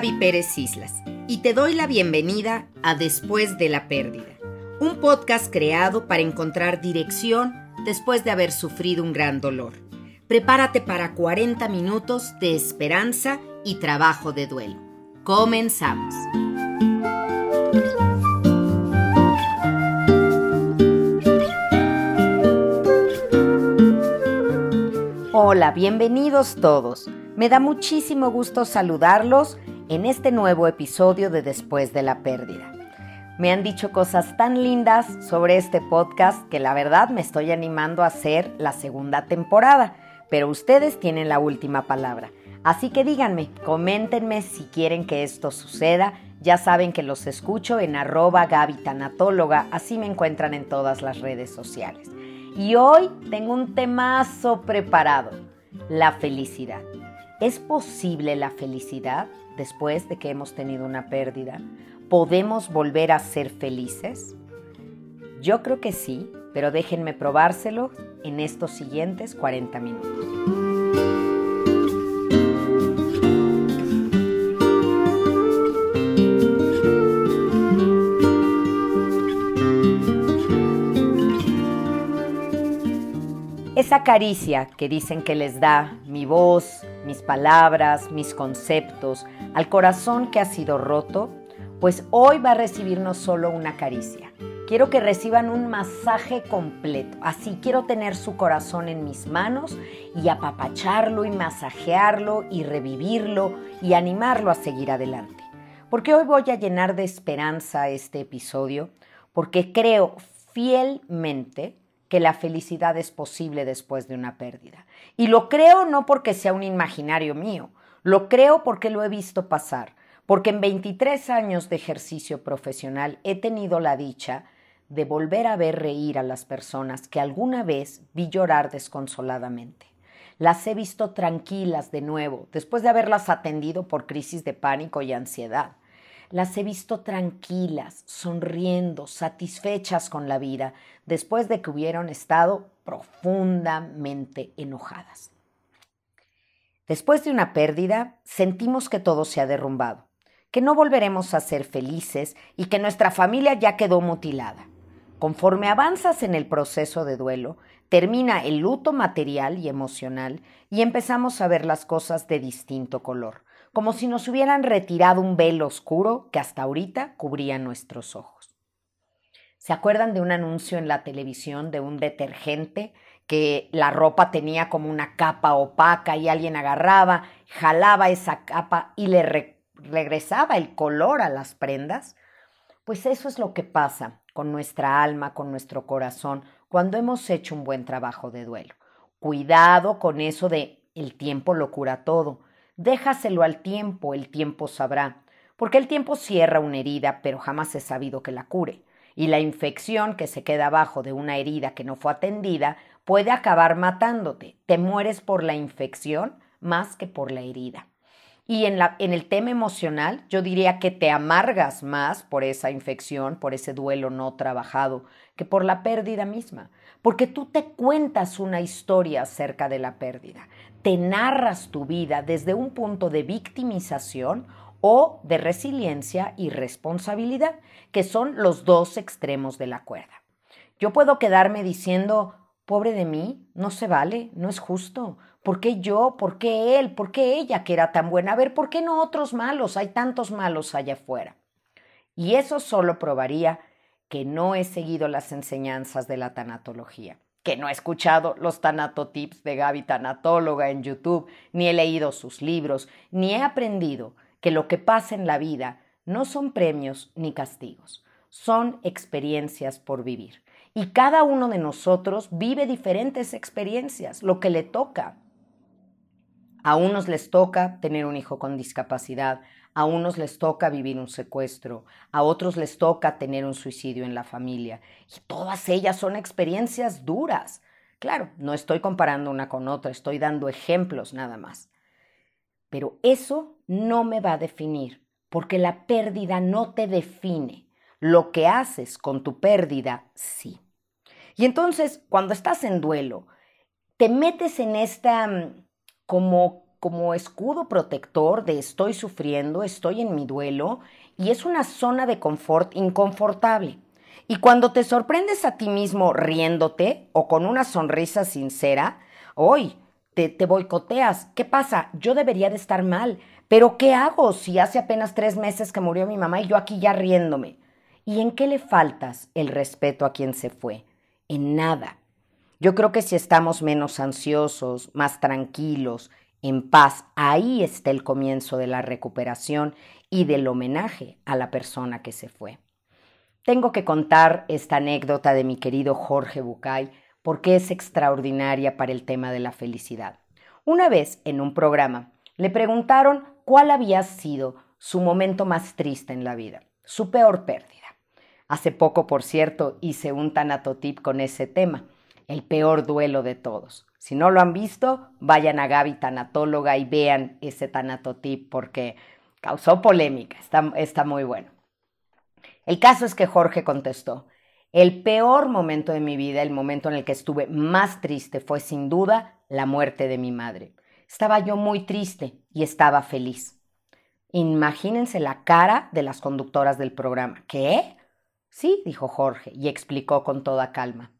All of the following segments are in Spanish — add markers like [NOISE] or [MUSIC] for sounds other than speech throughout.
Gaby Pérez Islas y te doy la bienvenida a Después de la Pérdida, un podcast creado para encontrar dirección después de haber sufrido un gran dolor. Prepárate para 40 minutos de esperanza y trabajo de duelo. Comenzamos. Hola, bienvenidos todos. Me da muchísimo gusto saludarlos en este nuevo episodio de Después de la Pérdida. Me han dicho cosas tan lindas sobre este podcast que la verdad me estoy animando a hacer la segunda temporada, pero ustedes tienen la última palabra. Así que díganme, coméntenme si quieren que esto suceda. Ya saben que los escucho en arroba así me encuentran en todas las redes sociales. Y hoy tengo un temazo preparado, la felicidad. ¿Es posible la felicidad? después de que hemos tenido una pérdida? ¿Podemos volver a ser felices? Yo creo que sí, pero déjenme probárselo en estos siguientes 40 minutos. Esa caricia que dicen que les da mi voz, mis palabras, mis conceptos, al corazón que ha sido roto, pues hoy va a recibir no solo una caricia. Quiero que reciban un masaje completo. Así quiero tener su corazón en mis manos y apapacharlo y masajearlo y revivirlo y animarlo a seguir adelante. Porque hoy voy a llenar de esperanza este episodio, porque creo fielmente que la felicidad es posible después de una pérdida. Y lo creo no porque sea un imaginario mío, lo creo porque lo he visto pasar, porque en 23 años de ejercicio profesional he tenido la dicha de volver a ver reír a las personas que alguna vez vi llorar desconsoladamente. Las he visto tranquilas de nuevo, después de haberlas atendido por crisis de pánico y ansiedad. Las he visto tranquilas, sonriendo, satisfechas con la vida, después de que hubieran estado profundamente enojadas. Después de una pérdida, sentimos que todo se ha derrumbado, que no volveremos a ser felices y que nuestra familia ya quedó mutilada. Conforme avanzas en el proceso de duelo, termina el luto material y emocional y empezamos a ver las cosas de distinto color, como si nos hubieran retirado un velo oscuro que hasta ahorita cubría nuestros ojos. ¿Se acuerdan de un anuncio en la televisión de un detergente que la ropa tenía como una capa opaca y alguien agarraba, jalaba esa capa y le regresaba el color a las prendas? Pues eso es lo que pasa con nuestra alma, con nuestro corazón, cuando hemos hecho un buen trabajo de duelo. Cuidado con eso de el tiempo lo cura todo. Déjaselo al tiempo, el tiempo sabrá, porque el tiempo cierra una herida, pero jamás he sabido que la cure. Y la infección que se queda abajo de una herida que no fue atendida puede acabar matándote. Te mueres por la infección más que por la herida. Y en, la, en, el tema emocional, yo diría que te amargas más por esa infección, por ese duelo no trabajado, que por la pérdida misma. Porque tú te cuentas una historia acerca de la pérdida te narras tu vida desde un punto de victimización o de resiliencia y responsabilidad, que son los dos extremos de la cuerda. Yo puedo quedarme diciendo, pobre de mí, no se vale, no es justo. ¿Por qué yo? ¿Por qué él? ¿Por qué ella que era tan buena? A ver, ¿por qué no otros malos? Hay tantos malos allá afuera. Y eso solo probaría que no he seguido las enseñanzas de la tanatología que no he escuchado los tanatotips de Gaby Tanatóloga en YouTube, ni he leído sus libros, ni he aprendido que lo que pasa en la vida no son premios ni castigos, son experiencias por vivir. Y cada uno de nosotros vive diferentes experiencias, lo que le toca. A unos les toca tener un hijo con discapacidad, a unos les toca vivir un secuestro, a otros les toca tener un suicidio en la familia. Y todas ellas son experiencias duras. Claro, no estoy comparando una con otra, estoy dando ejemplos nada más. Pero eso no me va a definir, porque la pérdida no te define. Lo que haces con tu pérdida, sí. Y entonces, cuando estás en duelo, te metes en esta mm, como como escudo protector de estoy sufriendo, estoy en mi duelo y es una zona de confort inconfortable. Y cuando te sorprendes a ti mismo riéndote o con una sonrisa sincera, hoy te, te boicoteas. ¿Qué pasa? Yo debería de estar mal, pero ¿qué hago si hace apenas tres meses que murió mi mamá y yo aquí ya riéndome? ¿Y en qué le faltas el respeto a quien se fue? En nada. Yo creo que si estamos menos ansiosos, más tranquilos, en paz, ahí está el comienzo de la recuperación y del homenaje a la persona que se fue. Tengo que contar esta anécdota de mi querido Jorge Bucay porque es extraordinaria para el tema de la felicidad. Una vez en un programa le preguntaron cuál había sido su momento más triste en la vida, su peor pérdida. Hace poco, por cierto, hice un tanatotip con ese tema, el peor duelo de todos. Si no lo han visto, vayan a Gaby Tanatóloga y vean ese tanatotip porque causó polémica, está, está muy bueno. El caso es que Jorge contestó, el peor momento de mi vida, el momento en el que estuve más triste fue sin duda la muerte de mi madre. Estaba yo muy triste y estaba feliz. Imagínense la cara de las conductoras del programa. ¿Qué? Sí, dijo Jorge y explicó con toda calma.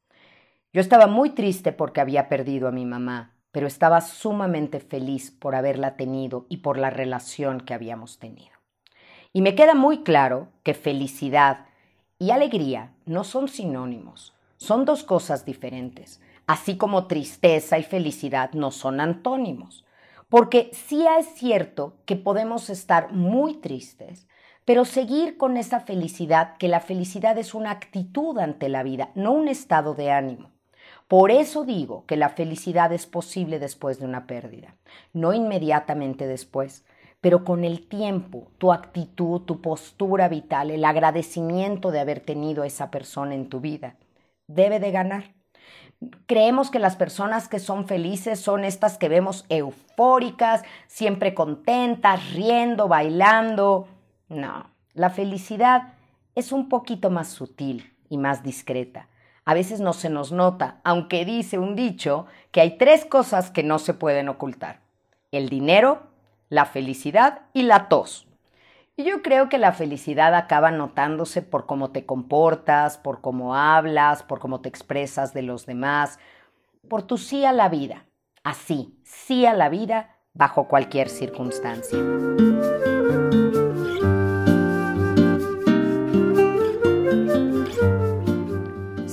Yo estaba muy triste porque había perdido a mi mamá, pero estaba sumamente feliz por haberla tenido y por la relación que habíamos tenido. Y me queda muy claro que felicidad y alegría no son sinónimos, son dos cosas diferentes, así como tristeza y felicidad no son antónimos. Porque sí es cierto que podemos estar muy tristes, pero seguir con esa felicidad, que la felicidad es una actitud ante la vida, no un estado de ánimo. Por eso digo que la felicidad es posible después de una pérdida, no inmediatamente después, pero con el tiempo, tu actitud, tu postura vital, el agradecimiento de haber tenido a esa persona en tu vida, debe de ganar. Creemos que las personas que son felices son estas que vemos eufóricas, siempre contentas, riendo, bailando. No, la felicidad es un poquito más sutil y más discreta. A veces no se nos nota, aunque dice un dicho que hay tres cosas que no se pueden ocultar. El dinero, la felicidad y la tos. Y yo creo que la felicidad acaba notándose por cómo te comportas, por cómo hablas, por cómo te expresas de los demás, por tu sí a la vida. Así, sí a la vida bajo cualquier circunstancia.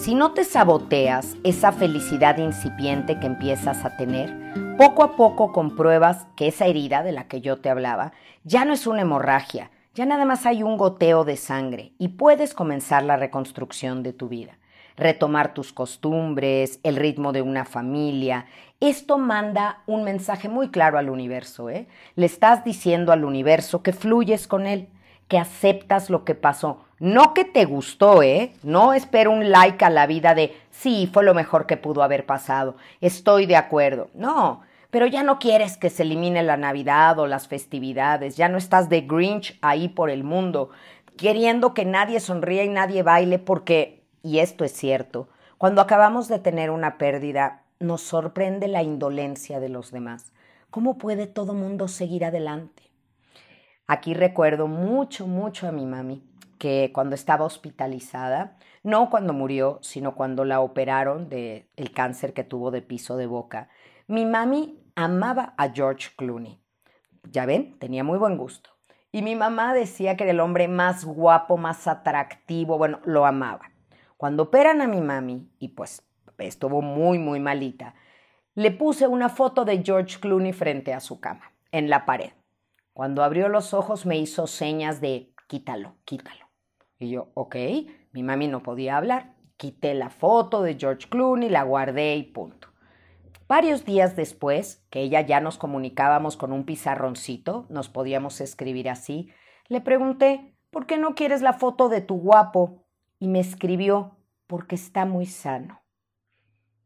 Si no te saboteas esa felicidad incipiente que empiezas a tener, poco a poco compruebas que esa herida de la que yo te hablaba ya no es una hemorragia, ya nada más hay un goteo de sangre y puedes comenzar la reconstrucción de tu vida, retomar tus costumbres, el ritmo de una familia. Esto manda un mensaje muy claro al universo, ¿eh? Le estás diciendo al universo que fluyes con él, que aceptas lo que pasó. No que te gustó, ¿eh? No espero un like a la vida de sí, fue lo mejor que pudo haber pasado. Estoy de acuerdo. No, pero ya no quieres que se elimine la Navidad o las festividades, ya no estás de Grinch ahí por el mundo, queriendo que nadie sonría y nadie baile porque, y esto es cierto, cuando acabamos de tener una pérdida, nos sorprende la indolencia de los demás. ¿Cómo puede todo mundo seguir adelante? Aquí recuerdo mucho, mucho a mi mami, que cuando estaba hospitalizada, no cuando murió, sino cuando la operaron del el cáncer que tuvo de piso de boca, mi mami amaba a George Clooney. Ya ven, tenía muy buen gusto. Y mi mamá decía que era el hombre más guapo, más atractivo, bueno, lo amaba. Cuando operan a mi mami, y pues estuvo muy, muy malita, le puse una foto de George Clooney frente a su cama, en la pared. Cuando abrió los ojos me hizo señas de quítalo, quítalo. Y yo, ok, mi mami no podía hablar. Quité la foto de George Clooney, la guardé y punto. Varios días después, que ella ya nos comunicábamos con un pizarroncito, nos podíamos escribir así, le pregunté, ¿por qué no quieres la foto de tu guapo? Y me escribió, porque está muy sano.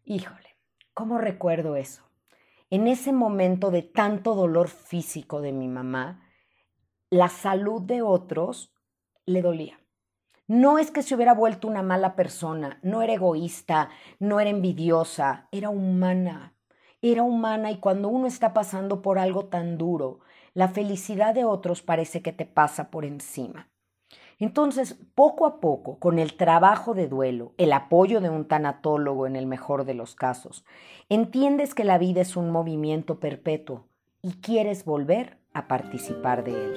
Híjole, ¿cómo recuerdo eso? En ese momento de tanto dolor físico de mi mamá, la salud de otros le dolía. No es que se hubiera vuelto una mala persona, no era egoísta, no era envidiosa, era humana. era humana y cuando uno está pasando por algo tan duro, la felicidad de otros parece que te pasa por encima. Entonces, poco a poco, con el trabajo de duelo, el apoyo de un tanatólogo en el mejor de los casos, entiendes que la vida es un movimiento perpetuo y quieres volver a participar de él.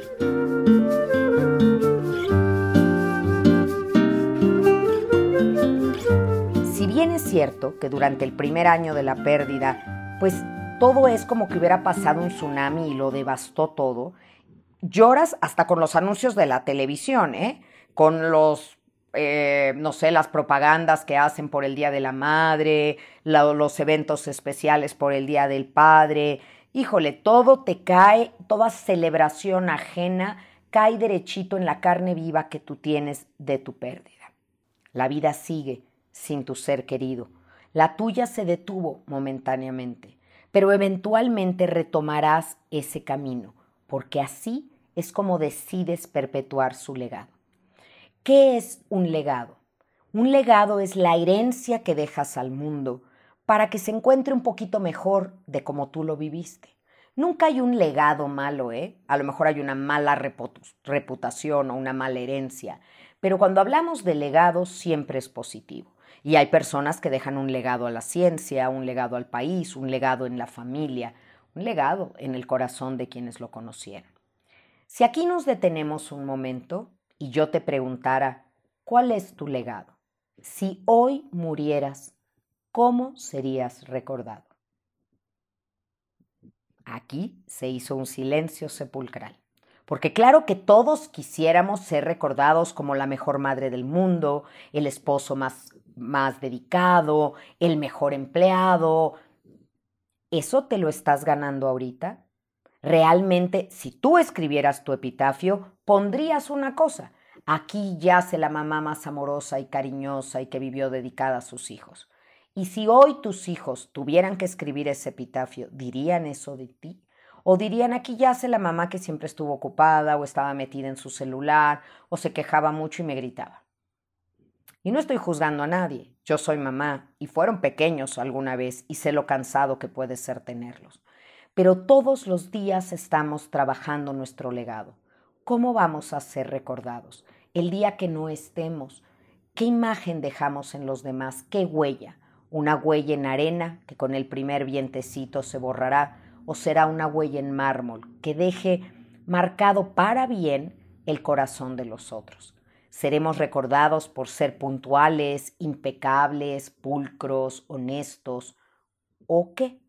Si bien es cierto que durante el primer año de la pérdida, pues todo es como que hubiera pasado un tsunami y lo devastó todo, lloras hasta con los anuncios de la televisión, ¿eh? Con los eh, no sé, las propagandas que hacen por el Día de la Madre, los eventos especiales por el Día del Padre, híjole, todo te cae, toda celebración ajena cae derechito en la carne viva que tú tienes de tu pérdida. La vida sigue sin tu ser querido. La tuya se detuvo momentáneamente, pero eventualmente retomarás ese camino, porque así es como decides perpetuar su legado. ¿Qué es un legado? Un legado es la herencia que dejas al mundo, para que se encuentre un poquito mejor de como tú lo viviste. Nunca hay un legado malo, ¿eh? A lo mejor hay una mala reputación o una mala herencia, pero cuando hablamos de legado siempre es positivo. Y hay personas que dejan un legado a la ciencia, un legado al país, un legado en la familia, un legado en el corazón de quienes lo conocieron. Si aquí nos detenemos un momento y yo te preguntara, ¿cuál es tu legado? Si hoy murieras, ¿cómo serías recordado? Aquí se hizo un silencio sepulcral. Porque claro que todos quisiéramos ser recordados como la mejor madre del mundo, el esposo más, más dedicado, el mejor empleado. ¿Eso te lo estás ganando ahorita? Realmente, si tú escribieras tu epitafio, pondrías una cosa. Aquí yace la mamá más amorosa y cariñosa y que vivió dedicada a sus hijos. Y si hoy tus hijos tuvieran que escribir ese epitafio, ¿dirían eso de ti? ¿O dirían aquí yace la mamá que siempre estuvo ocupada o estaba metida en su celular o se quejaba mucho y me gritaba? Y no estoy juzgando a nadie, yo soy mamá y fueron pequeños alguna vez y sé lo cansado que puede ser tenerlos. Pero todos los días estamos trabajando nuestro legado. ¿Cómo vamos a ser recordados? El día que no estemos, ¿qué imagen dejamos en los demás? ¿Qué huella? una huella en arena que con el primer vientecito se borrará, o será una huella en mármol que deje marcado para bien el corazón de los otros. Seremos recordados por ser puntuales, impecables, pulcros, honestos, o qué.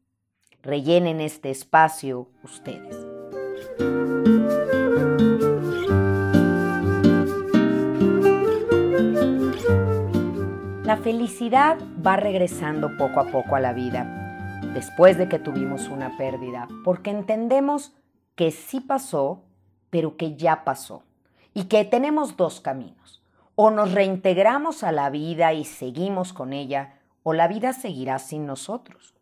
Rellenen este espacio ustedes. La felicidad va regresando poco a poco a la vida después de que tuvimos una pérdida, porque entendemos que sí pasó, pero que ya pasó, y que tenemos dos caminos. O nos reintegramos a la vida y seguimos con ella, o la vida seguirá sin nosotros.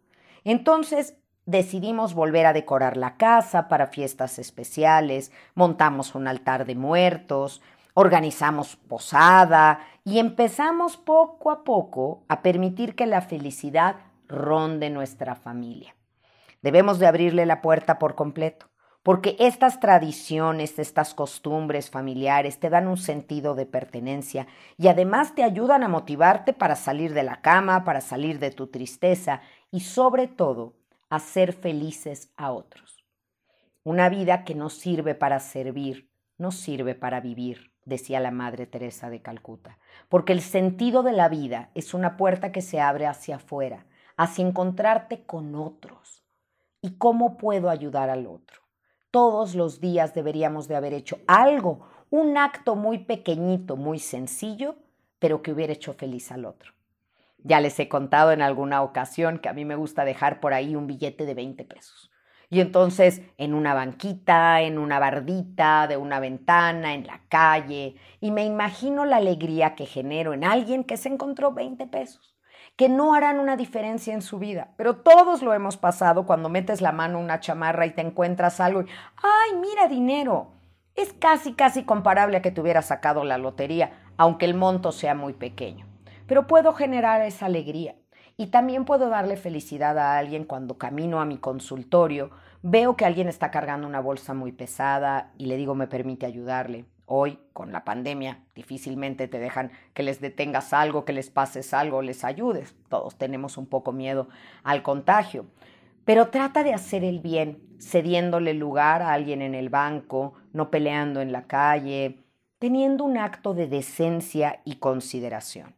Entonces decidimos volver a decorar la casa para fiestas especiales, montamos un altar de muertos, organizamos posada y empezamos poco a poco a permitir que la felicidad ronde nuestra familia. Debemos de abrirle la puerta por completo, porque estas tradiciones, estas costumbres familiares te dan un sentido de pertenencia y además te ayudan a motivarte para salir de la cama, para salir de tu tristeza y sobre todo a ser felices a otros. Una vida que no sirve para servir, no sirve para vivir decía la Madre Teresa de Calcuta, porque el sentido de la vida es una puerta que se abre hacia afuera, hacia encontrarte con otros. ¿Y cómo puedo ayudar al otro? Todos los días deberíamos de haber hecho algo, un acto muy pequeñito, muy sencillo, pero que hubiera hecho feliz al otro. Ya les he contado en alguna ocasión que a mí me gusta dejar por ahí un billete de 20 pesos. Y entonces en una banquita, en una bardita, de una ventana, en la calle, y me imagino la alegría que genero en alguien que se encontró 20 pesos, que no harán una diferencia en su vida, pero todos lo hemos pasado cuando metes la mano en una chamarra y te encuentras algo ay, mira dinero. Es casi, casi comparable a que te hubiera sacado la lotería, aunque el monto sea muy pequeño. Pero puedo generar esa alegría. Y también puedo darle felicidad a alguien cuando camino a mi consultorio, veo que alguien está cargando una bolsa muy pesada y le digo, me permite ayudarle. Hoy, con la pandemia, difícilmente te dejan que les detengas algo, que les pases algo, les ayudes. Todos tenemos un poco miedo al contagio. Pero trata de hacer el bien, cediéndole lugar a alguien en el banco, no peleando en la calle, teniendo un acto de decencia y consideración.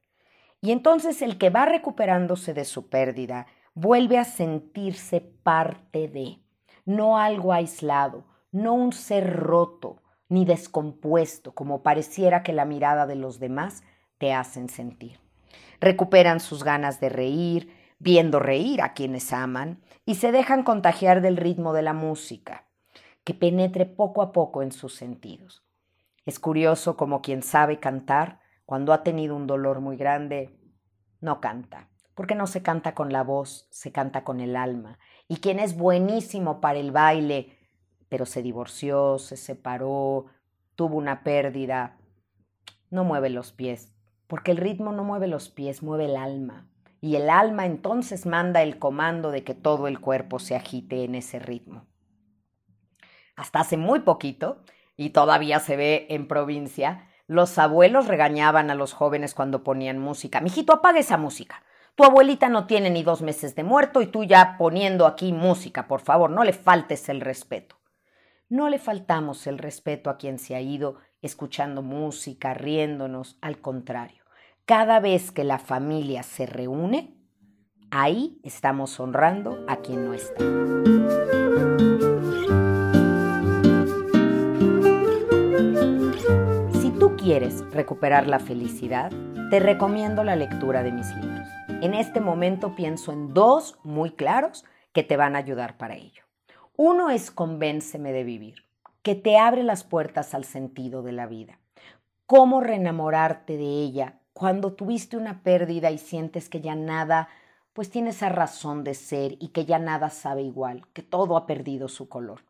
Y entonces el que va recuperándose de su pérdida vuelve a sentirse parte de, no algo aislado, no un ser roto ni descompuesto como pareciera que la mirada de los demás te hacen sentir. Recuperan sus ganas de reír, viendo reír a quienes aman, y se dejan contagiar del ritmo de la música, que penetre poco a poco en sus sentidos. Es curioso como quien sabe cantar, cuando ha tenido un dolor muy grande, no canta, porque no se canta con la voz, se canta con el alma. Y quien es buenísimo para el baile, pero se divorció, se separó, tuvo una pérdida, no mueve los pies, porque el ritmo no mueve los pies, mueve el alma y el alma entonces manda el comando de que todo el cuerpo se agite en ese ritmo. Hasta hace muy poquito, y todavía se ve en provincia, los abuelos regañaban a los jóvenes cuando ponían música. Mijito, apaga esa música. Tu abuelita no tiene ni dos meses de muerto y tú ya poniendo aquí música, por favor, no le faltes el respeto. No le faltamos el respeto a quien se ha ido escuchando música, riéndonos, al contrario. Cada vez que la familia se reúne, ahí estamos honrando a quien no está. Quieres recuperar la felicidad, te recomiendo la lectura de mis libros. En este momento pienso en dos muy claros que te van a ayudar para ello. Uno es Convénceme de vivir, que te abre las puertas al sentido de la vida. Cómo reenamorarte de ella cuando tuviste una pérdida y sientes que ya nada, pues tiene esa razón de ser y que ya nada sabe igual, que todo ha perdido su color.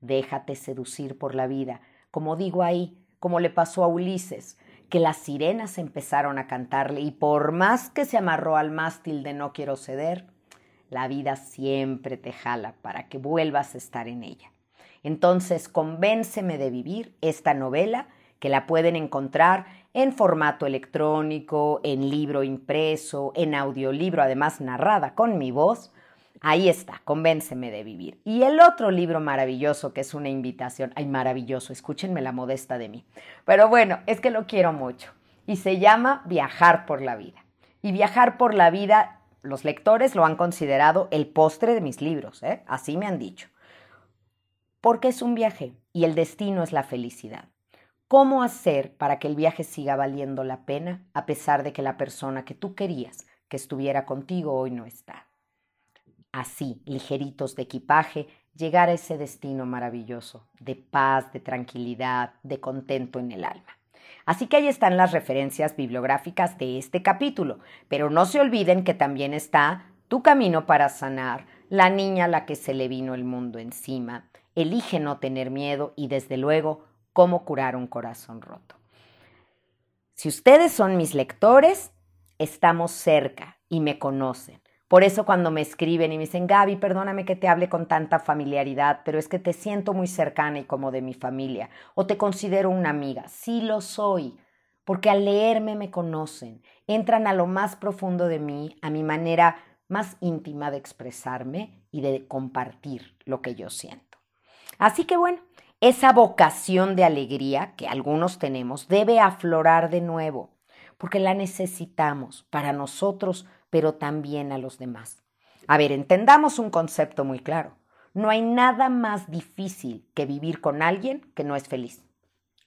Déjate seducir por la vida, como digo ahí, como le pasó a Ulises, que las sirenas empezaron a cantarle y por más que se amarró al mástil de no quiero ceder, la vida siempre te jala para que vuelvas a estar en ella. Entonces, convénceme de vivir esta novela que la pueden encontrar en formato electrónico, en libro impreso, en audiolibro, además narrada con mi voz. Ahí está, Convénceme de vivir. Y el otro libro maravilloso que es una invitación, ay maravilloso, escúchenme la modesta de mí. Pero bueno, es que lo quiero mucho. Y se llama Viajar por la vida. Y viajar por la vida, los lectores lo han considerado el postre de mis libros, ¿eh? así me han dicho. Porque es un viaje y el destino es la felicidad. ¿Cómo hacer para que el viaje siga valiendo la pena a pesar de que la persona que tú querías que estuviera contigo hoy no está? Así, ligeritos de equipaje, llegar a ese destino maravilloso, de paz, de tranquilidad, de contento en el alma. Así que ahí están las referencias bibliográficas de este capítulo, pero no se olviden que también está Tu camino para sanar, La niña a la que se le vino el mundo encima, Elige no tener miedo y desde luego cómo curar un corazón roto. Si ustedes son mis lectores, estamos cerca y me conocen. Por eso cuando me escriben y me dicen, Gaby, perdóname que te hable con tanta familiaridad, pero es que te siento muy cercana y como de mi familia, o te considero una amiga. Sí lo soy, porque al leerme me conocen, entran a lo más profundo de mí, a mi manera más íntima de expresarme y de compartir lo que yo siento. Así que bueno, esa vocación de alegría que algunos tenemos debe aflorar de nuevo, porque la necesitamos para nosotros, pero también a los demás. A ver, entendamos un concepto muy claro. No hay nada más difícil que vivir con alguien que no es feliz.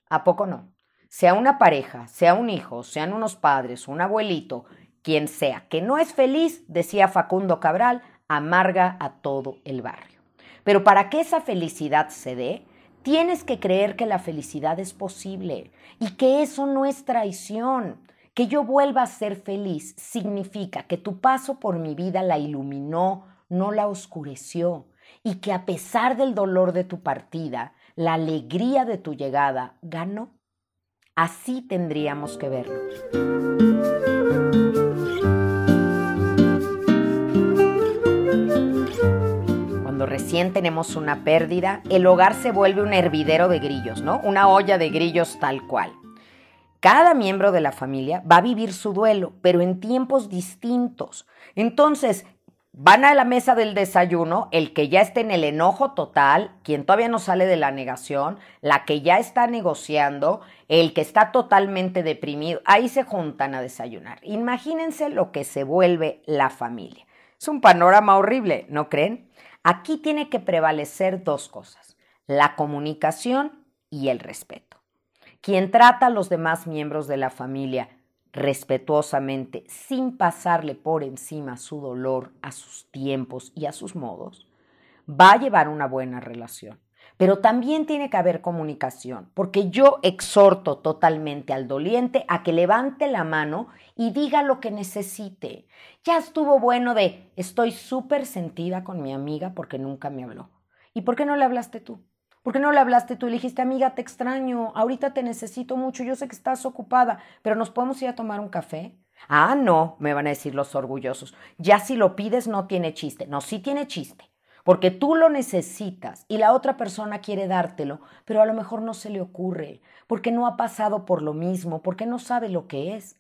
¿A poco no? Sea una pareja, sea un hijo, sean unos padres, un abuelito, quien sea, que no es feliz, decía Facundo Cabral, amarga a todo el barrio. Pero para que esa felicidad se dé, Tienes que creer que la felicidad es posible y que eso no es traición. Que yo vuelva a ser feliz significa que tu paso por mi vida la iluminó, no la oscureció, y que a pesar del dolor de tu partida, la alegría de tu llegada ganó. Así tendríamos que verlo. Cuando recién tenemos una pérdida, el hogar se vuelve un hervidero de grillos, ¿no? Una olla de grillos tal cual. Cada miembro de la familia va a vivir su duelo, pero en tiempos distintos. Entonces, van a la mesa del desayuno, el que ya está en el enojo total, quien todavía no sale de la negación, la que ya está negociando, el que está totalmente deprimido, ahí se juntan a desayunar. Imagínense lo que se vuelve la familia. Es un panorama horrible, ¿no creen? Aquí tiene que prevalecer dos cosas, la comunicación y el respeto. Quien trata a los demás miembros de la familia respetuosamente, sin pasarle por encima su dolor, a sus tiempos y a sus modos, va a llevar una buena relación. Pero también tiene que haber comunicación, porque yo exhorto totalmente al doliente a que levante la mano y diga lo que necesite. Ya estuvo bueno de estoy súper sentida con mi amiga porque nunca me habló. ¿Y por qué no le hablaste tú? ¿Por qué no le hablaste tú le dijiste, amiga, te extraño, ahorita te necesito mucho, yo sé que estás ocupada, pero nos podemos ir a tomar un café? Ah, no, me van a decir los orgullosos. Ya si lo pides no tiene chiste. No, sí tiene chiste. Porque tú lo necesitas y la otra persona quiere dártelo, pero a lo mejor no se le ocurre, porque no ha pasado por lo mismo, porque no sabe lo que es.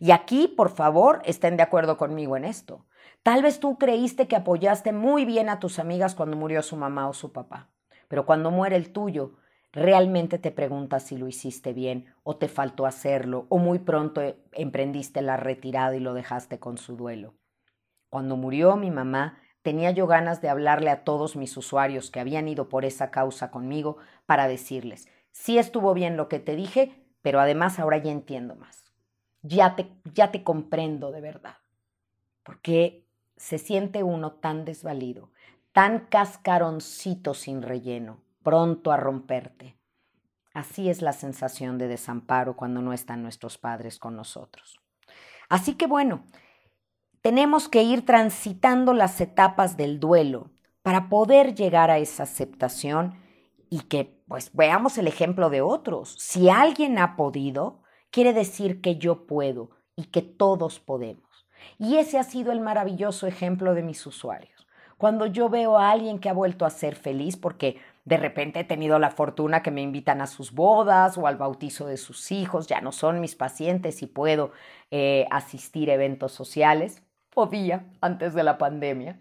Y aquí, por favor, estén de acuerdo conmigo en esto. Tal vez tú creíste que apoyaste muy bien a tus amigas cuando murió su mamá o su papá. Pero cuando muere el tuyo, realmente te preguntas si lo hiciste bien o te faltó hacerlo o muy pronto e, emprendiste la retirada y lo dejaste con su duelo. Cuando murió mi mamá, tenía yo ganas de hablarle a todos mis usuarios que habían ido por esa causa conmigo para decirles, sí estuvo bien lo que te dije, pero además ahora ya entiendo más. Ya te, ya te comprendo de verdad. Porque se siente uno tan desvalido tan cascaroncito sin relleno, pronto a romperte. Así es la sensación de desamparo cuando no están nuestros padres con nosotros. Así que bueno, tenemos que ir transitando las etapas del duelo para poder llegar a esa aceptación y que pues veamos el ejemplo de otros. Si alguien ha podido, quiere decir que yo puedo y que todos podemos. Y ese ha sido el maravilloso ejemplo de mis usuarios. Cuando yo veo a alguien que ha vuelto a ser feliz porque de repente he tenido la fortuna que me invitan a sus bodas o al bautizo de sus hijos, ya no son mis pacientes y puedo eh, asistir a eventos sociales. Podía antes de la pandemia.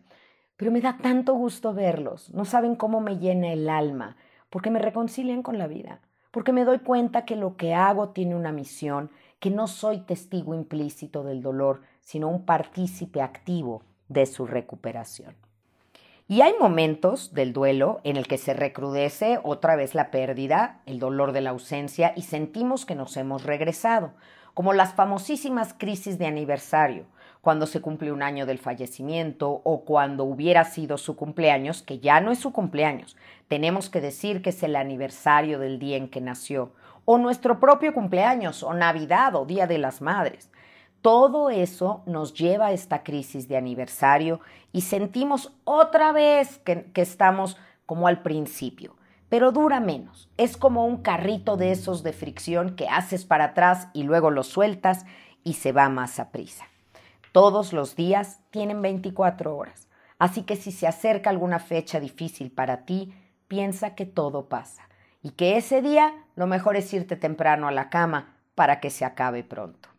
Pero me da tanto gusto verlos. No saben cómo me llena el alma, porque me reconcilian con la vida, porque me doy cuenta que lo que hago tiene una misión, que no soy testigo implícito del dolor, sino un partícipe activo de su recuperación. Y hay momentos del duelo en el que se recrudece otra vez la pérdida, el dolor de la ausencia y sentimos que nos hemos regresado, como las famosísimas crisis de aniversario, cuando se cumple un año del fallecimiento o cuando hubiera sido su cumpleaños, que ya no es su cumpleaños, tenemos que decir que es el aniversario del día en que nació, o nuestro propio cumpleaños, o Navidad, o Día de las Madres. Todo eso nos lleva a esta crisis de aniversario y sentimos otra vez que, estamos como al principio, pero dura menos. Es como un carrito de esos de fricción que haces para atrás y luego lo sueltas y se va más a prisa. Todos los días tienen 24 horas, así que si se acerca alguna fecha difícil para ti, piensa que todo pasa y que ese día lo mejor es irte temprano a la cama para que se acabe pronto.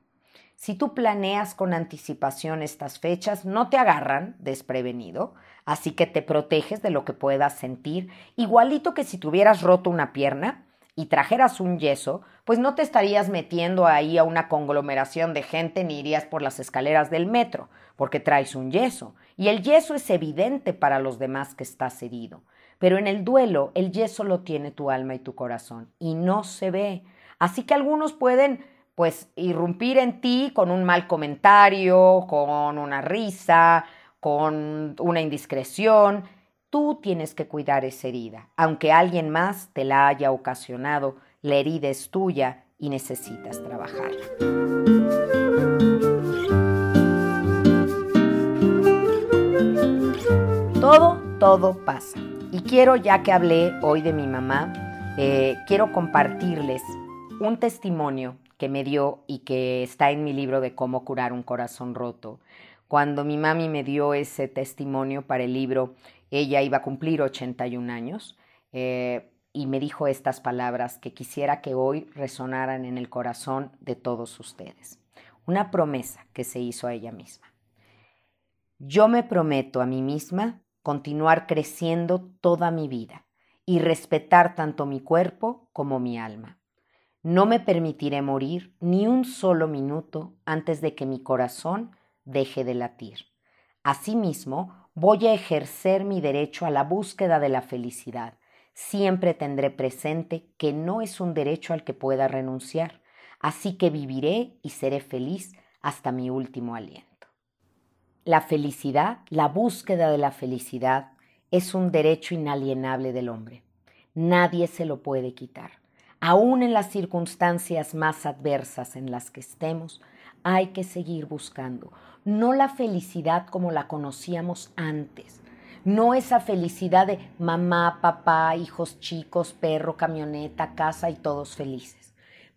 Si tú planeas con anticipación estas fechas, no te agarran desprevenido, así que te proteges de lo que puedas sentir, igualito que si tuvieras roto una pierna y trajeras un yeso, pues no te estarías metiendo ahí a una conglomeración de gente ni irías por las escaleras del metro, porque traes un yeso, y el yeso es evidente para los demás que estás herido. Pero en el duelo, el yeso lo tiene tu alma y tu corazón, y no se ve. Así que algunos pueden pues irrumpir en ti con un mal comentario, con una risa, con una indiscreción. Tú tienes que cuidar esa herida. Aunque alguien más te la haya ocasionado, la herida es tuya y necesitas trabajarla. Todo, todo pasa. Y quiero, ya que hablé hoy de mi mamá, eh, quiero compartirles un testimonio que me dio y que está en mi libro de cómo curar un corazón roto. Cuando mi mami me dio ese testimonio para el libro, Ella iba a cumplir 81 años eh, y me dijo estas palabras que quisiera que hoy resonaran en el corazón de todos ustedes. Una promesa que se hizo a ella misma. Yo me prometo a mí misma continuar creciendo toda mi vida y respetar tanto mi cuerpo como mi alma. No me permitiré morir ni un solo minuto antes de que mi corazón deje de latir. Asimismo, voy a ejercer mi derecho a la búsqueda de la felicidad. Siempre tendré presente que no es un derecho al que pueda renunciar, así que viviré y seré feliz hasta mi último aliento. La felicidad, la búsqueda de la felicidad, es un derecho inalienable del hombre. Nadie se lo puede quitar. Aún en las circunstancias más adversas en las que estemos, hay que seguir buscando. No la felicidad como la conocíamos antes. No esa felicidad de mamá, papá, hijos chicos, perro, camioneta, casa y todos felices.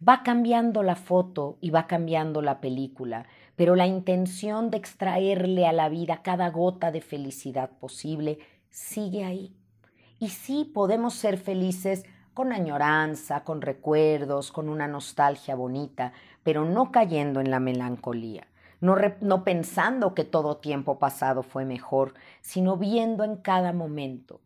Va cambiando la foto y va cambiando la película pero la intención de extraerle a la vida cada gota de felicidad posible sigue ahí. Y sí podemos ser felices con añoranza, con recuerdos, con una nostalgia bonita, pero no cayendo en la melancolía, no, pensando que todo tiempo pasado fue mejor, sino viendo en cada momento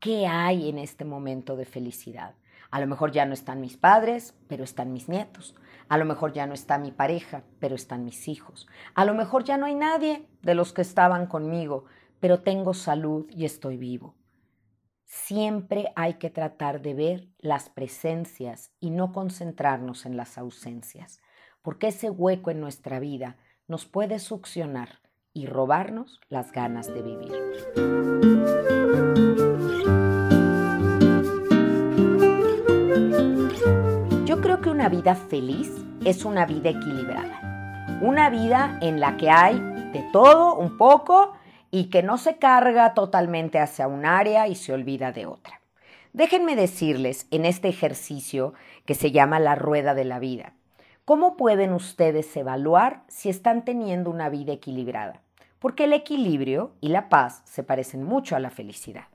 qué hay en este momento de felicidad. A lo mejor ya no están mis padres, pero están mis nietos. A lo mejor ya no está mi pareja, pero están mis hijos. A lo mejor ya no hay nadie de los que estaban conmigo, pero tengo salud y estoy vivo. Siempre hay que tratar de ver las presencias y no concentrarnos en las ausencias, porque ese hueco en nuestra vida nos puede succionar y robarnos las ganas de vivir. una vida feliz es una vida equilibrada. Una vida en la que hay de todo un poco y que no se carga totalmente hacia un área y se olvida de otra. Déjenme decirles en este ejercicio que se llama la rueda de la vida, ¿cómo pueden ustedes evaluar si están teniendo una vida equilibrada? Porque el equilibrio y la paz se parecen mucho a la felicidad.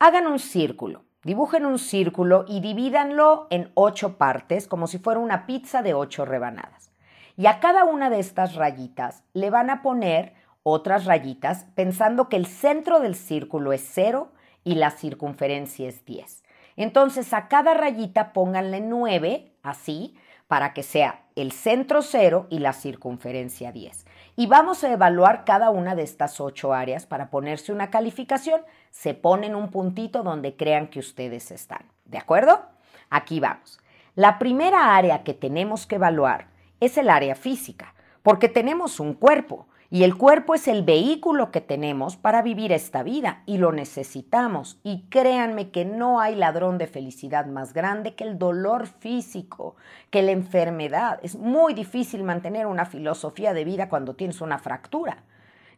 Hagan un círculo Dibujen un círculo y divídanlo en ocho partes, como si fuera una pizza de ocho rebanadas. Y a cada una de estas rayitas le van a poner otras rayitas pensando que el centro del círculo es cero y la circunferencia es 10. Entonces a cada rayita pónganle 9, así, para que sea el centro cero y la circunferencia 10. Y vamos a evaluar cada una de estas ocho áreas para ponerse una calificación. Se ponen un puntito donde crean que ustedes están. ¿De acuerdo? Aquí vamos. La primera área que tenemos que evaluar es el área física, porque tenemos un cuerpo y el cuerpo es el vehículo que tenemos para vivir esta vida y lo necesitamos. Y créanme que no hay ladrón de felicidad más grande que el dolor físico, que la enfermedad. Es muy difícil mantener una filosofía de vida cuando tienes una fractura.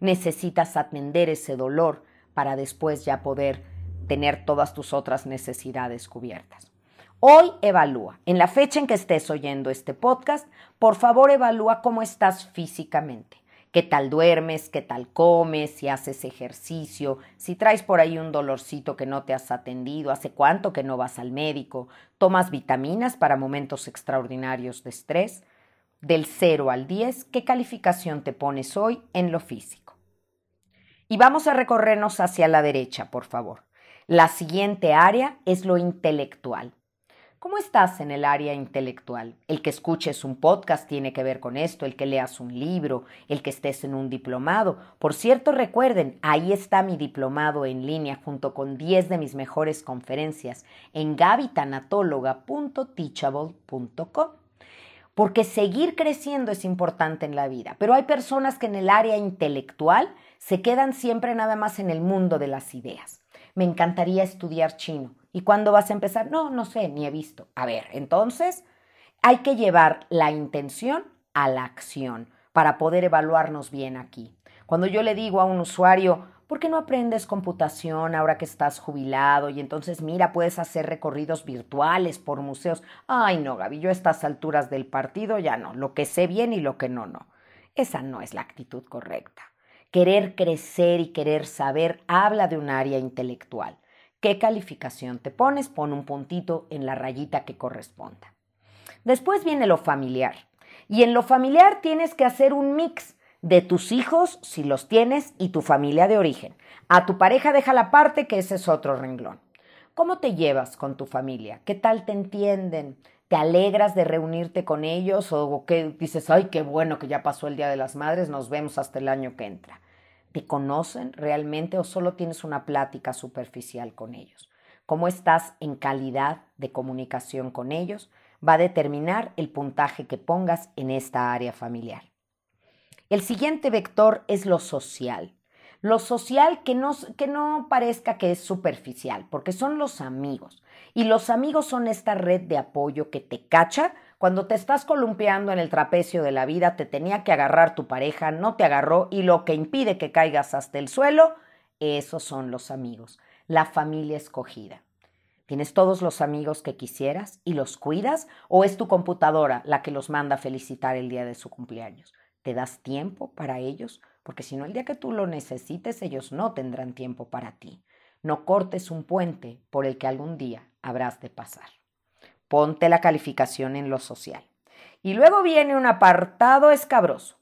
Necesitas atender ese dolor para después ya poder tener todas tus otras necesidades cubiertas. Hoy evalúa, en la fecha en que estés oyendo este podcast, por favor evalúa cómo estás físicamente qué tal duermes, qué tal comes, si haces ejercicio, si traes por ahí un dolorcito que no te has atendido, hace cuánto que no vas al médico, tomas vitaminas para momentos extraordinarios de estrés. Del 0 al 10, ¿qué calificación te pones hoy en lo físico? Y vamos a recorrernos hacia la derecha, por favor. La siguiente área es lo intelectual. ¿Cómo estás en el área intelectual? El que escuches un podcast tiene que ver con esto, el que leas un libro, el que estés en un diplomado. Por cierto, recuerden, ahí está mi diplomado en línea junto con 10 de mis mejores conferencias en gavitanatóloga.teachable.com. Porque seguir creciendo es importante en la vida, pero hay personas que en el área intelectual se quedan siempre nada más en el mundo de las ideas. Me encantaría estudiar chino ¿Y cuándo vas a empezar? No, no sé, ni he visto. A ver, entonces hay que llevar la intención a la acción para poder evaluarnos bien aquí. Cuando yo le digo a un usuario, ¿por qué no aprendes computación ahora que estás jubilado? Y entonces, mira, puedes hacer recorridos virtuales por museos. Ay, no, Gaby, yo a estas alturas del partido ya no. Lo que sé bien y lo que no, no. Esa no es la actitud correcta. Querer crecer y querer saber habla de un área intelectual. ¿Qué calificación te pones? Pon un puntito en la rayita que corresponda. Después viene lo familiar. Y en lo familiar tienes que hacer un mix de tus hijos, si los tienes, y tu familia de origen. A tu pareja deja la parte que ese es otro renglón. ¿Cómo te llevas con tu familia? ¿Qué tal te entienden? ¿Te alegras de reunirte con ellos o qué dices, ay, qué bueno que ya pasó el Día de las Madres, nos vemos hasta el año que entra? ¿Te conocen realmente o solo tienes una plática superficial con ellos? ¿Cómo estás en calidad de comunicación con ellos? Va a determinar el puntaje que pongas en esta área familiar. El siguiente vector es lo social. Lo social que no, que no parezca que es superficial, porque son los amigos. Y los amigos son esta red de apoyo que te cacha cuando te estás columpiando en el trapecio de la vida, te tenía que agarrar tu pareja, no te agarró y lo que impide que caigas hasta el suelo, esos son los amigos, la familia escogida. ¿Tienes todos los amigos que quisieras y los cuidas o es tu computadora la que los manda a felicitar el día de su cumpleaños? ¿Te das tiempo para ellos? Porque si no, el día que tú lo necesites, ellos no tendrán tiempo para ti. No cortes un puente por el que algún día habrás de pasar. Ponte la calificación en lo social. Y luego viene un apartado escabroso,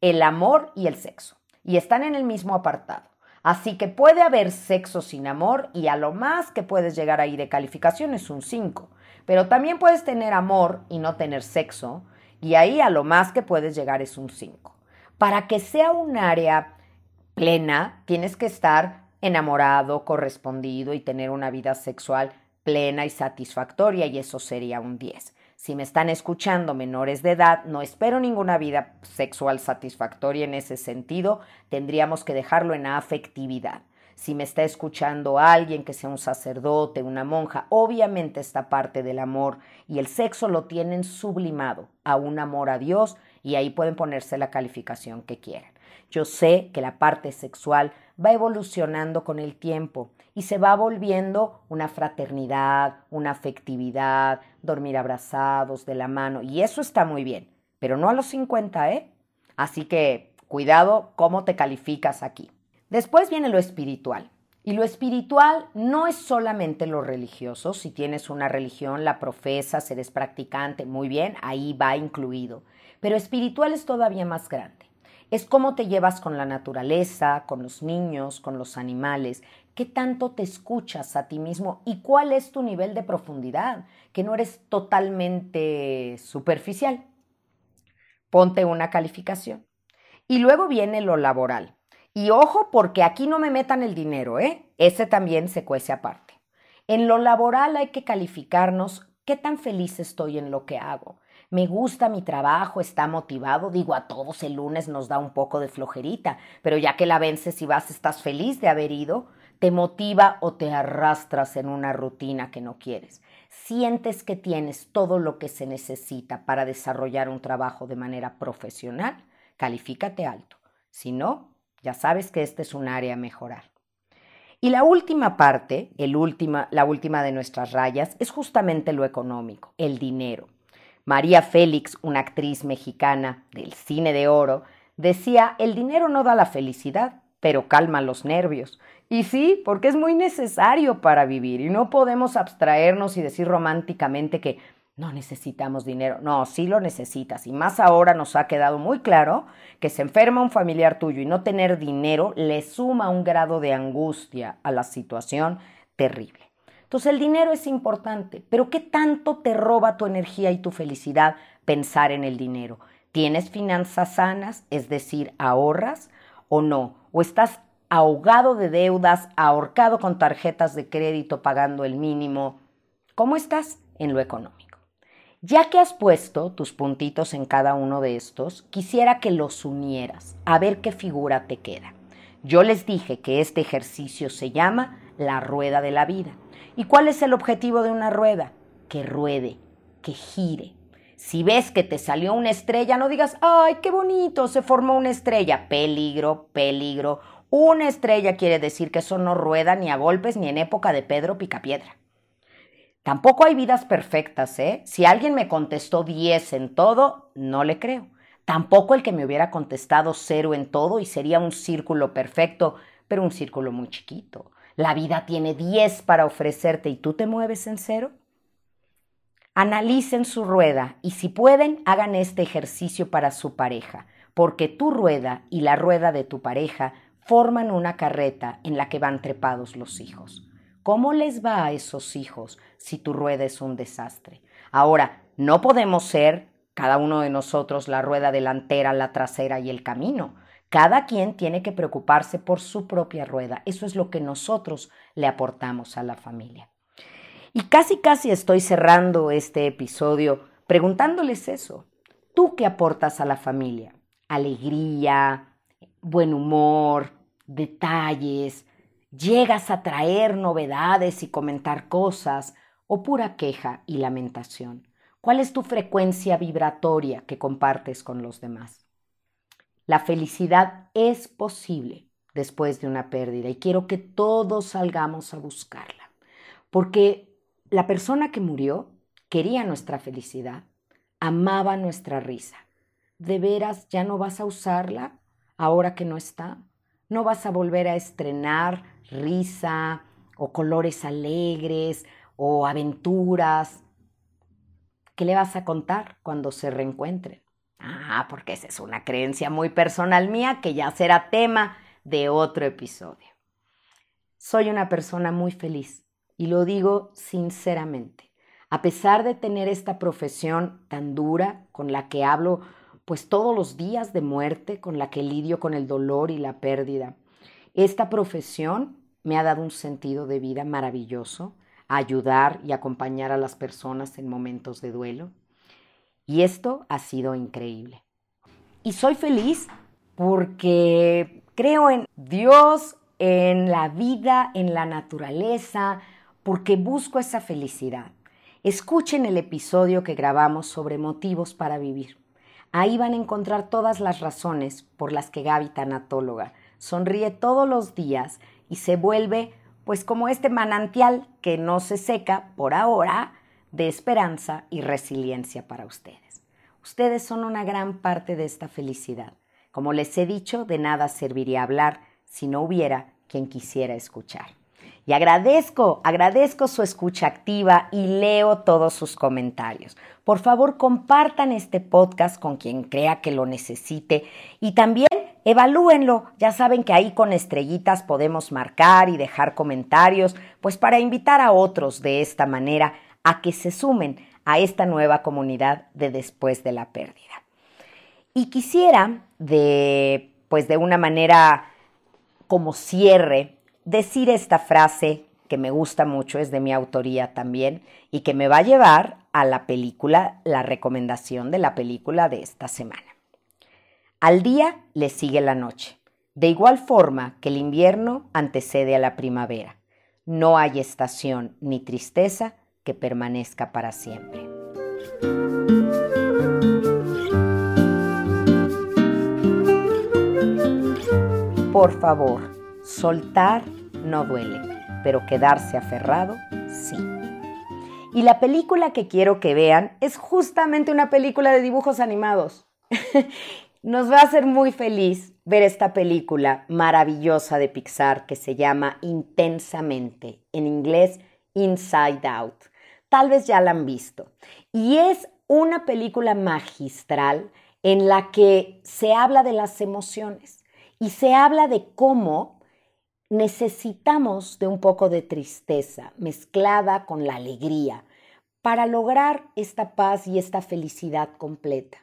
el amor y el sexo. Y están en el mismo apartado. Así que puede haber sexo sin amor y a lo más que puedes llegar ahí de calificación es un 5. Pero también puedes tener amor y no tener sexo y ahí a lo más que puedes llegar es un 5. Para que sea un área plena, tienes que estar enamorado, correspondido y tener una vida sexual plena y satisfactoria y eso sería un 10. Si me están escuchando menores de edad, no espero ninguna vida sexual satisfactoria en ese sentido, tendríamos que dejarlo en afectividad. Si me está escuchando alguien que sea un sacerdote, una monja, obviamente esta parte del amor y el sexo lo tienen sublimado a un amor a Dios y ahí pueden ponerse la calificación que quieran. Yo sé que la parte sexual va evolucionando con el tiempo y se va volviendo una fraternidad, una afectividad, dormir abrazados de la mano y eso está muy bien, pero no a los 50, ¿eh? Así que cuidado cómo te calificas aquí. Después viene lo espiritual. Y lo espiritual no es solamente lo religioso. Si tienes una religión, la profesas, eres practicante, muy bien, ahí va incluido. Pero espiritual es todavía más grande. Es cómo te llevas con la naturaleza, con los niños, con los animales, qué tanto te escuchas a ti mismo y cuál es tu nivel de profundidad, que no eres totalmente superficial. Ponte una calificación. Y luego viene lo laboral. Y ojo, porque aquí no me metan el dinero, ¿eh? Ese también se cuece aparte. En lo laboral hay que calificarnos qué tan feliz estoy en lo que hago, me gusta mi trabajo, está motivado, digo a todos el lunes nos da un poco de flojerita, pero ya que la vences y vas, estás feliz de haber ido, te motiva o te arrastras en una rutina que no quieres. Sientes que tienes todo lo que se necesita para desarrollar un trabajo de manera profesional, califícate alto. Si no, ya sabes que este es un área a mejorar. Y la última parte, el última, la última de nuestras rayas, es justamente lo económico, el dinero. María Félix, una actriz mexicana del cine de oro, decía, el dinero no da la felicidad, pero calma los nervios. Y sí, porque es muy necesario para vivir y no podemos abstraernos y decir románticamente que no necesitamos dinero. No, sí lo necesitas. Y más ahora nos ha quedado muy claro que se enferma un familiar tuyo y no tener dinero le suma un grado de angustia a la situación terrible. Entonces el dinero es importante, pero ¿qué tanto te roba tu energía y tu felicidad pensar en el dinero? ¿Tienes finanzas sanas, es decir, ahorras o no? ¿O estás ahogado de deudas, ahorcado con tarjetas de crédito pagando el mínimo? ¿Cómo estás en lo económico? Ya que has puesto tus puntitos en cada uno de estos, quisiera que los unieras, a ver qué figura te queda. Yo les dije que este ejercicio se llama la rueda de la vida. ¿Y cuál es el objetivo de una rueda? Que ruede, que gire. Si ves que te salió una estrella, no digas, ay, qué bonito, se formó una estrella. Peligro, peligro. Una estrella quiere decir que eso no rueda ni a golpes ni en época de Pedro Picapiedra. Tampoco hay vidas perfectas, ¿eh? Si alguien me contestó 10 en todo, no le creo. tampoco el que me hubiera contestado cero en todo y sería un círculo perfecto, pero un círculo muy chiquito. La vida tiene 10 para ofrecerte y tú te mueves en cero. Analicen su rueda y si pueden, hagan este ejercicio para su pareja, porque tu rueda y la rueda de tu pareja forman una carreta en la que van trepados los hijos. ¿Cómo les va a esos hijos si tu rueda es un desastre? Ahora, no podemos ser cada uno de nosotros la rueda delantera, la trasera y el camino. Cada quien tiene que preocuparse por su propia rueda. Eso es lo que nosotros le aportamos a la familia. Y casi, casi estoy cerrando este episodio preguntándoles eso. ¿Tú qué aportas a la familia? Alegría, buen humor, detalles, llegas a traer novedades y comentar cosas o pura queja y lamentación. ¿Cuál es tu frecuencia vibratoria que compartes con los demás? La felicidad es posible después de una pérdida y quiero que todos salgamos a buscarla, porque la persona que murió quería nuestra felicidad, amaba nuestra risa. ¿De veras ya no vas a usarla ahora que no está? ¿No vas a volver a estrenar risa o colores alegres o aventuras? ¿Qué le vas a contar cuando se reencuentren? Ah, porque esa es una creencia muy personal mía que ya será tema de otro episodio. Soy una persona muy feliz y lo digo sinceramente. A pesar de tener esta profesión tan dura con la que hablo pues todos los días de muerte, con la que lidio con el dolor y la pérdida, esta profesión me ha dado un sentido de vida maravilloso, ayudar y acompañar a las personas en momentos de duelo. Y esto ha sido increíble. Y soy feliz porque creo en Dios, en la vida, en la naturaleza, porque busco esa felicidad. Escuchen el episodio que grabamos sobre motivos para vivir. Ahí van a encontrar todas las razones por las que Gaby Tanatóloga sonríe todos los días y se vuelve pues como este manantial que no se seca por ahora de esperanza y resiliencia para ustedes. Ustedes son una gran parte de esta felicidad. Como les he dicho, de nada serviría hablar si no hubiera quien quisiera escuchar. Y agradezco, agradezco su escucha activa y leo todos sus comentarios. Por favor, compartan este podcast con quien crea que lo necesite y también evalúenlo. Ya saben que ahí con estrellitas podemos marcar y dejar comentarios, pues para invitar a otros de esta manera a que se sumen a esta nueva comunidad de después de la pérdida. Y quisiera de pues de una manera como cierre decir esta frase que me gusta mucho, es de mi autoría también, y que me va a llevar a la película, la recomendación de la película de esta semana. Al día le sigue la noche, de igual forma que el invierno antecede a la primavera. No hay estación ni tristeza que permanezca para siempre. Por favor, Soltar no duele, pero quedarse aferrado sí. Y la película que quiero que vean es justamente una película de dibujos animados. [LAUGHS] Nos va a hacer muy feliz ver esta película maravillosa de Pixar que se llama Intensamente, en inglés Inside Out. Tal vez ya la han visto. Y es una película magistral en la que se habla de las emociones y se habla de cómo necesitamos de un poco de tristeza mezclada con la alegría para lograr esta paz y esta felicidad completa.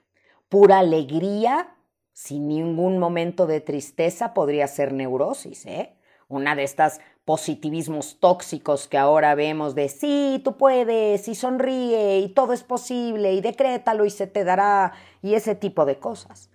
Pura alegría, sin ningún momento de tristeza, podría ser neurosis, ¿eh? Una de estas positivismos tóxicos que ahora vemos de sí, tú puedes, y sonríe, y todo es posible, y decrétalo y se te dará, y ese tipo de cosas.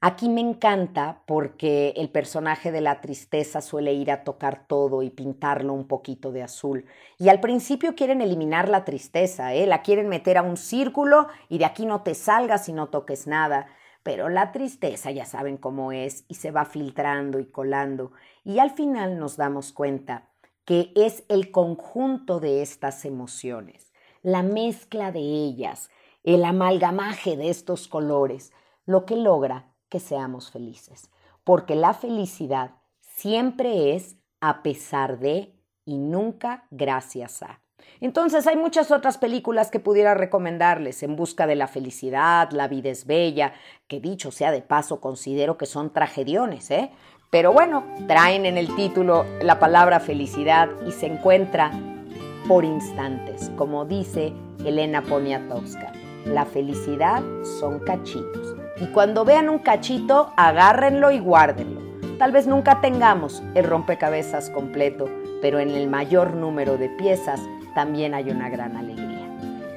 Aquí me encanta porque el personaje de la tristeza suele ir a tocar todo y pintarlo un poquito de azul. Y al principio quieren eliminar la tristeza, ¿eh? la quieren meter a un círculo y de aquí no te salgas y no toques nada. Pero la tristeza ya saben cómo es y se va filtrando y colando. Y al final nos damos cuenta que es el conjunto de estas emociones, la mezcla de ellas, el amalgamaje de estos colores lo que logra que seamos felices. Porque la felicidad siempre es a pesar de y nunca gracias a. Entonces hay muchas otras películas que pudiera recomendarles, En Busca de la Felicidad, La vida es bella, que dicho sea de paso considero que son tragediones, ¿eh? Pero bueno, traen en el título la palabra felicidad y se encuentra por instantes, como dice Elena Poniatowska. La felicidad son cachitos. Y cuando vean un cachito, agárrenlo y guárdenlo. Tal vez nunca tengamos el rompecabezas completo, pero en el mayor número de piezas también hay una gran alegría.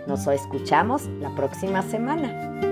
Nos escuchamos la próxima semana.